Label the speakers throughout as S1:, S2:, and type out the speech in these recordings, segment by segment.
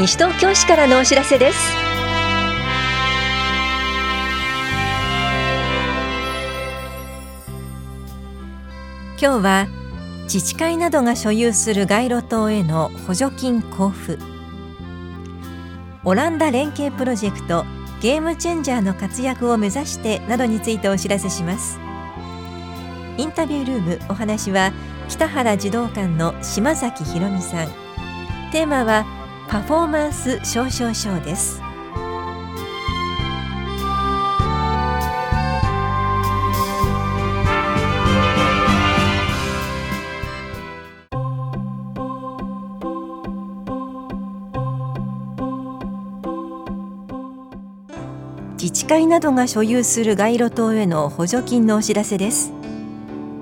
S1: 西東京市からのお知らせです。今日は自治会などが所有する街路灯への補助金交付。オランダ連携プロジェクトゲームチェンジャーの活躍を目指してなどについてお知らせします。インタビュールームお話は北原児童館の島崎ひろみさん。テーマはパフォーマンス少々賞です。自治会などが所有する街路灯への補助金のお知らせです。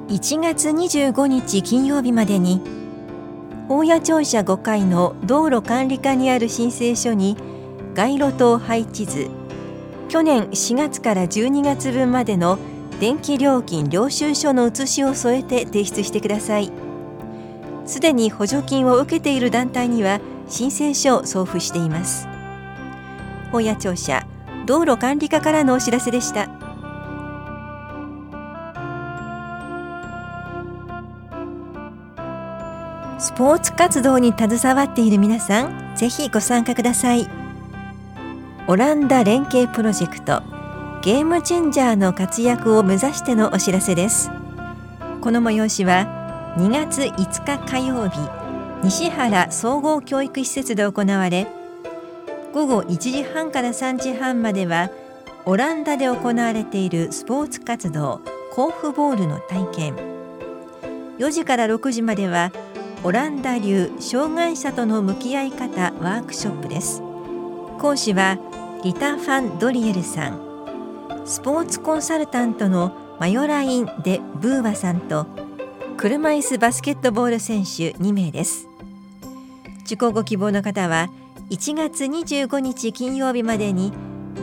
S1: 1月25日金曜日までに大谷庁舎5階の道路管理課にある申請書に街路灯配置図。去年4月から12月分までの電気料金領収書の写しを添えて提出してください。すでに補助金を受けている団体には申請書を送付しています。大谷庁舎道路管理課からのお知らせでした。スポーツ活動に携わっている皆さんぜひご参加ください。オランダ連携プロジェクトゲームチェンジャーの活躍を目指してのお知らせです。この催しは2月5日火曜日西原総合教育施設で行われ午後1時半から3時半まではオランダで行われているスポーツ活動コーフボールの体験。4時から6時まではオランダ流障害者との向き合い方ワークショップです。講師はリタ・ファン・ドリエルさん。スポーツコンサルタントのマヨライン・デ・ブーワさんと車椅子バスケットボール選手2名です。受講ご希望の方は1月25日金曜日までに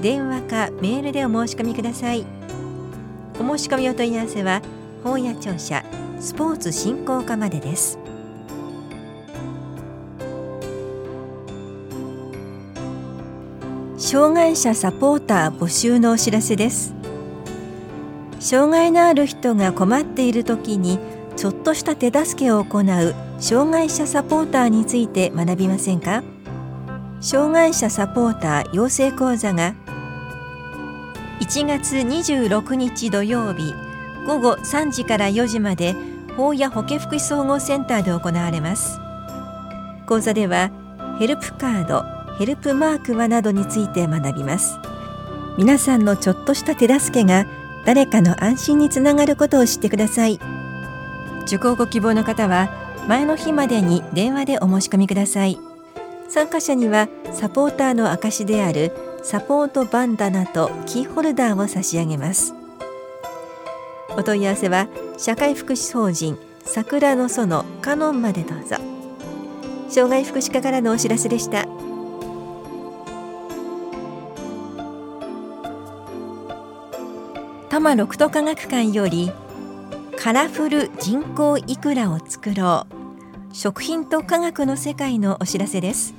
S1: 電話かメールでお申し込みください。お申し込みお問い合わせは本屋庁舎スポーツ振興課までです。障害者サポーター募集のお知らせです。障害のある人が困っている時にちょっとした手助けを行う障害者サポーターについて学びませんか？障害者サポーター養成講座が1月26日土曜日午後3時から4時まで法や保健福祉総合センターで行われます。講座ではヘルプカードヘルプマークはなどについて学びます。皆さんのちょっとした手助けが誰かの安心につながることを知ってください。受講ご希望の方は前の日までに電話でお申し込みください。参加者にはサポーターの証であるサポートバンダナとキーホルダーを差し上げます。お問い合わせは社会福祉法人桜の園カノンまでどうぞ。障害福祉課からのお知らせでした。多摩六都科学館よりカラフル人工イクラを作ろう。食品と科学の世界のお知らせです。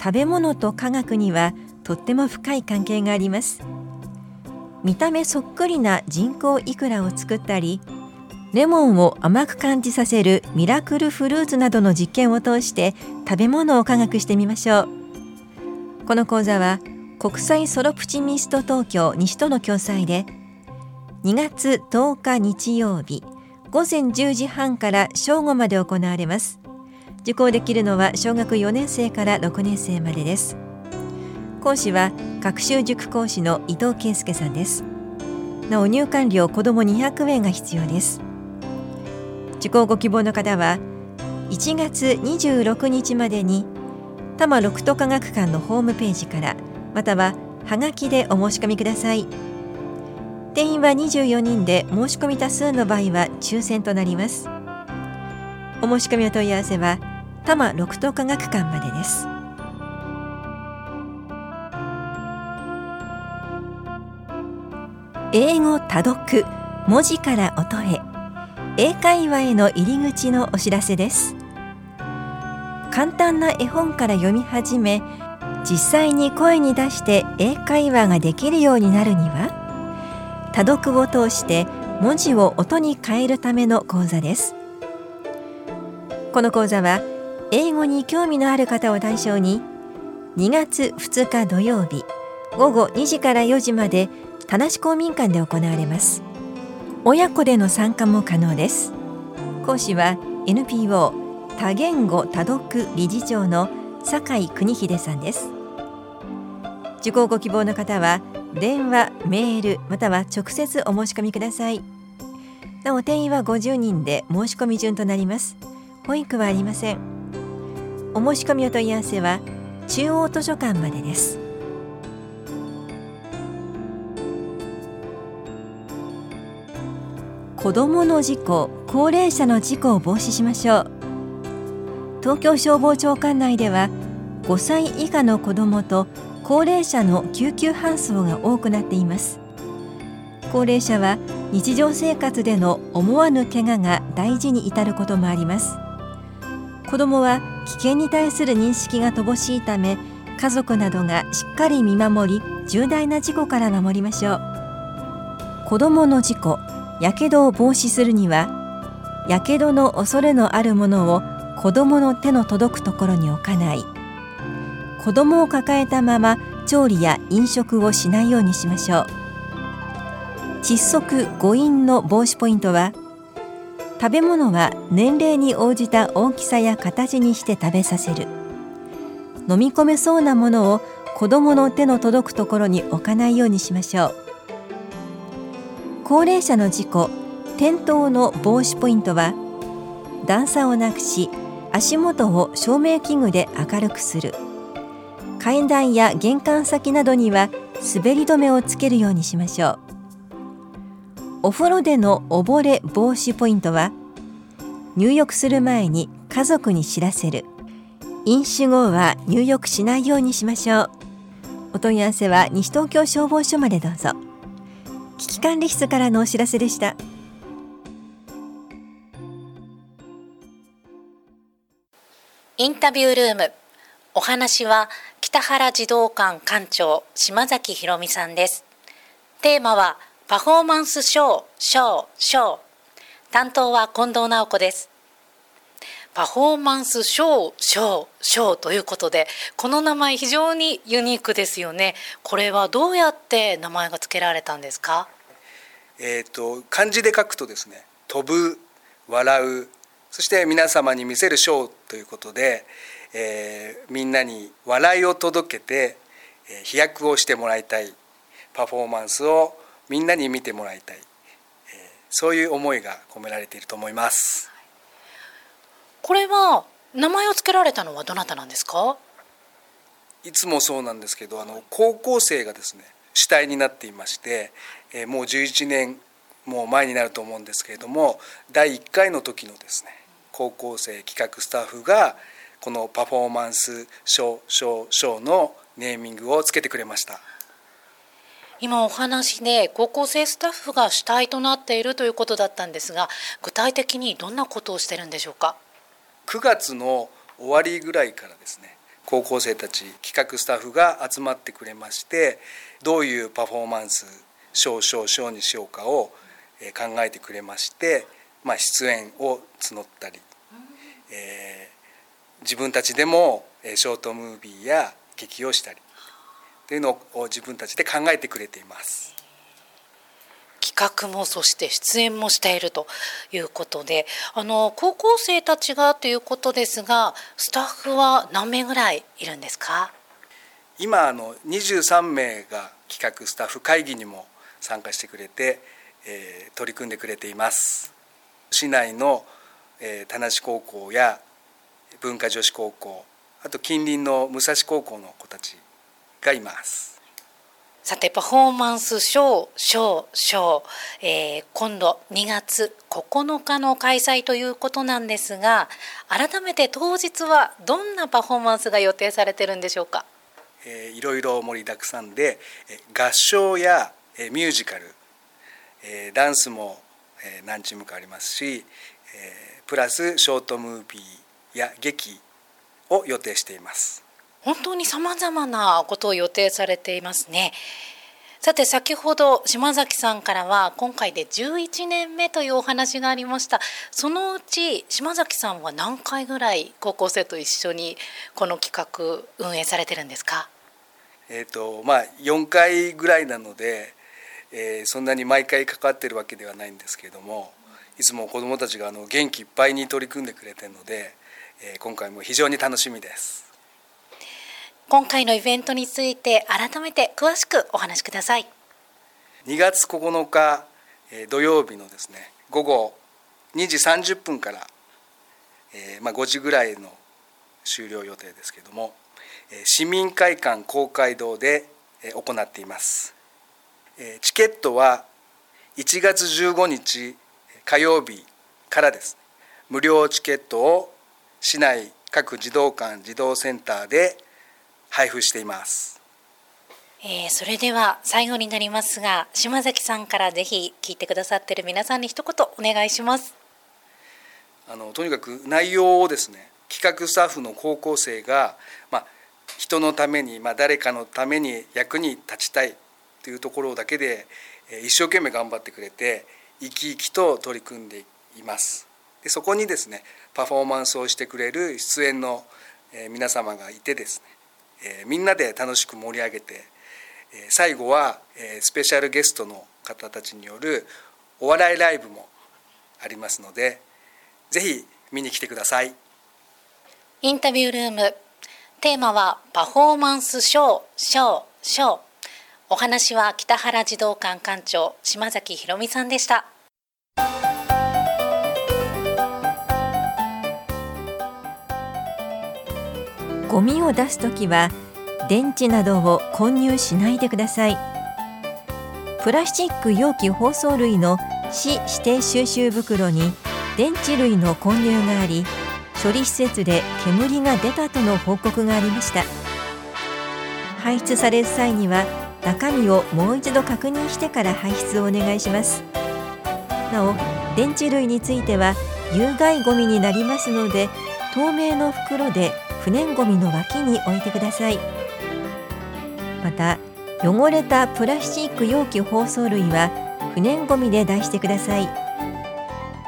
S1: 食べ物と科学にはとっても深い関係があります。見た目そっくりな人工イクラを作ったりレモンを甘く感じさせるミラクルフルーツなどの実験を通して食べ物を科学してみましょう。この講座は国際ソロプチミスト東京西との共催で2月10日日曜日午前10時半から正午まで行われます。受講できるのは小学4年生から6年生までです。講師は学習塾講師の伊藤圭介さんです。なお入館料子ども200円が必要です。受講ご希望の方は1月26日までに多摩六都科学館のホームページからまたははがきでお申し込みください。定員は24人で申し込み多数の場合は抽選となります。お申し込みお問い合わせは多摩六都科学館までです。英語多読文字から音へ英会話への入り口のお知らせです。簡単な絵本から読み始め実際に声に出して英会話ができるようになるには多読を通して文字を音に変えるための講座です。この講座は英語に興味のある方を対象に2月2日土曜日午後2時から4時まで田無公民館で行われます。親子での参加も可能です。講師は NPO 多言語多読理事長の酒井邦秀さんです。受講ご希望の方は電話、メールまたは直接お申し込みください。なお定員は50人で申し込み順となります。保育はありません。お申し込みお問い合わせは中央図書館までです。子どもの事故、高齢者の事故を防止しましょう。東京消防庁管内では5歳以下の子どもと高齢者の救急搬送が多くなっています。高齢者は日常生活での思わぬ怪我が大事に至ることもあります。子どもは危険に対する認識が乏しいため家族などがしっかり見守り重大な事故から守りましょう。子どもの事故やけどを防止するにはやけどの恐れのあるものを子どもの手の届くところに置かない。子どもを抱えたまま調理や飲食をしないようにしましょう。窒息誤飲の防止ポイントは食べ物は年齢に応じた大きさや形にして食べさせる。飲み込めそうなものを子どもの手の届くところに置かないようにしましょう。高齢者の事故転倒の防止ポイントは段差をなくし足元を照明器具で明るくする。階段や玄関先などには滑り止めをつけるようにしましょう。お風呂での溺れ防止ポイントは入浴する前に家族に知らせる。飲酒後は入浴しないようにしましょう。お問い合わせは西東京消防署までどうぞ。危機管理室からのお知らせでした。
S2: インタビュールーム。お話は北原児童館館長島崎ひろみさんです。テーマはパフォーマンスショーショーショー。担当は近藤直子です。パフォーマンスショーショーショーということでこの名前非常にユニークですよね。これはどうやって名前が付けられたんですか？
S3: えっ、と漢字で書くとですね飛ぶ笑うそして皆様に見せるショーということで、えー、みんなに笑いを届けて、えー、飛躍をしてもらいたい。パフォーマンスをみんなに見てもらいたい、えー、そういう思いが込められていると思います。
S2: これは名前を付けられたのはどなたなんですか？
S3: いつもそうなんですけどあの高校生がですね主体になっていまして、えー、もう11年もう前になると思うんですけれども第1回の時のですね高校生企画スタッフがこのパフォーマンスショーショーショーのネーミングをつけてくれました。
S2: 今お話で高校生スタッフが主体となっているということだったんですが具体的にどんなことをしてるんでしょうか
S3: ？9月の終わりぐらいからですね高校生たち企画スタッフが集まってくれましてどういうパフォーマンスショーショーショーにしようかを考えてくれまして、まあ、出演を募ったり、えー、自分たちでもショートムービーや劇をしたりというのを自分たちで考えてくれています。
S2: 企画もそして出演もしているということであの高校生たちがということですがスタッフは何名ぐらいいるんですか？
S3: 今あの23名が企画スタッフ会議にも参加してくれて、えー、取り組んでくれています。市内の、えー、田無高校や文化女子高校あと近隣の武蔵高校の子たちがいます。
S2: さてパフォーマンスショーショーショー、えー、今度2月9日の開催ということなんですが改めて当日はどんなパフォーマンスが予定されてるんでしょうか、
S3: えー、いろいろ盛りだくさんで合唱やミュージカルダンスも何チームかありますしプラスショートムービーや劇を予定しています。
S2: 本当に様々なことを予定されていますね。さて先ほど島崎さんからは今回で11年目というお話がありました。そのうち島崎さんは何回ぐらい高校生と一緒にこの企画運営されてるんですか？
S3: えーとまあ、4回ぐらいなので、えー、そんなに毎回かかってるわけではないんですけれどもいつも子どもたちがあの元気いっぱいに取り組んでくれてるので、えー、今回も非常に楽しみです。
S2: 今回のイベントについて改めて詳しくお話しください
S3: 2月9日土曜日のですね午後2時30分から、えー、まあ、5時ぐらいの終了予定ですけれども市民会館公会堂で行っていますチケットは1月15日火曜日からです無料チケットを市内各児童館児童センターで配布しています。
S2: えー、それでは最後になりますが島崎さんからぜひ聞いてくださっている皆さんに一言お願いします
S3: あのとにかく内容をですね企画スタッフの高校生が、まあ、人のために、まあ、誰かのために役に立ちたいというところだけで一生懸命頑張ってくれて生き生きと取り組んでいます。でそこにですねパフォーマンスをしてくれる出演の皆様がいてですねみんなで楽しく盛り上げて、最後は、スペシャルゲストの方たちによるお笑いライブもありますのでぜひ見に来てください。
S2: インタビュールーム。テーマはパフォーマンスショーショーショー。お話は北原児童館館長島崎ひろみさんでした。
S1: ゴミを出すときは電池などを混入しないでください。プラスチック容器包装類の市指定収集袋に電池類の混入があり処理施設で煙が出たとの報告がありました。排出される際には中身をもう一度確認してから排出をお願いします。なお電池類については有害ゴミになりますので透明の袋で不燃ごみの脇に置いてください。また汚れたプラスチック容器包装類は不燃ごみで出してください。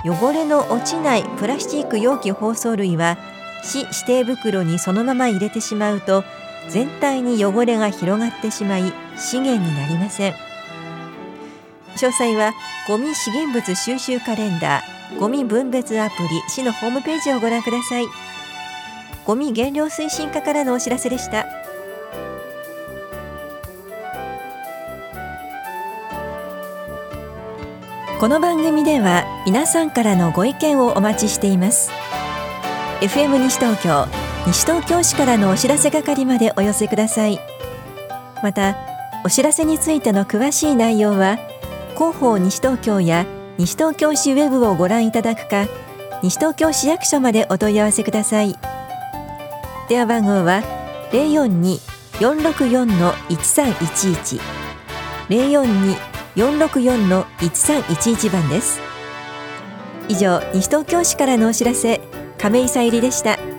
S1: 汚れの落ちないプラスチック容器包装類は市指定袋にそのまま入れてしまうと全体に汚れが広がってしまい資源になりません。詳細はゴミ資源物収集カレンダーゴミ分別アプリ市のホームページをご覧ください。ゴミ減量推進課からのお知らせでした。この番組では皆さんからのご意見をお待ちしています。FM 西東京西東京市からのお知らせ係までお寄せください。またお知らせについての詳しい内容は広報西東京や西東京市ウェブをご覧いただくか西東京市役所までお問い合わせください。電話番号は零四二四六四の一三一一。零四二四六四の一三一一番です。以上西東京市からのお知らせ亀井さゆりでした。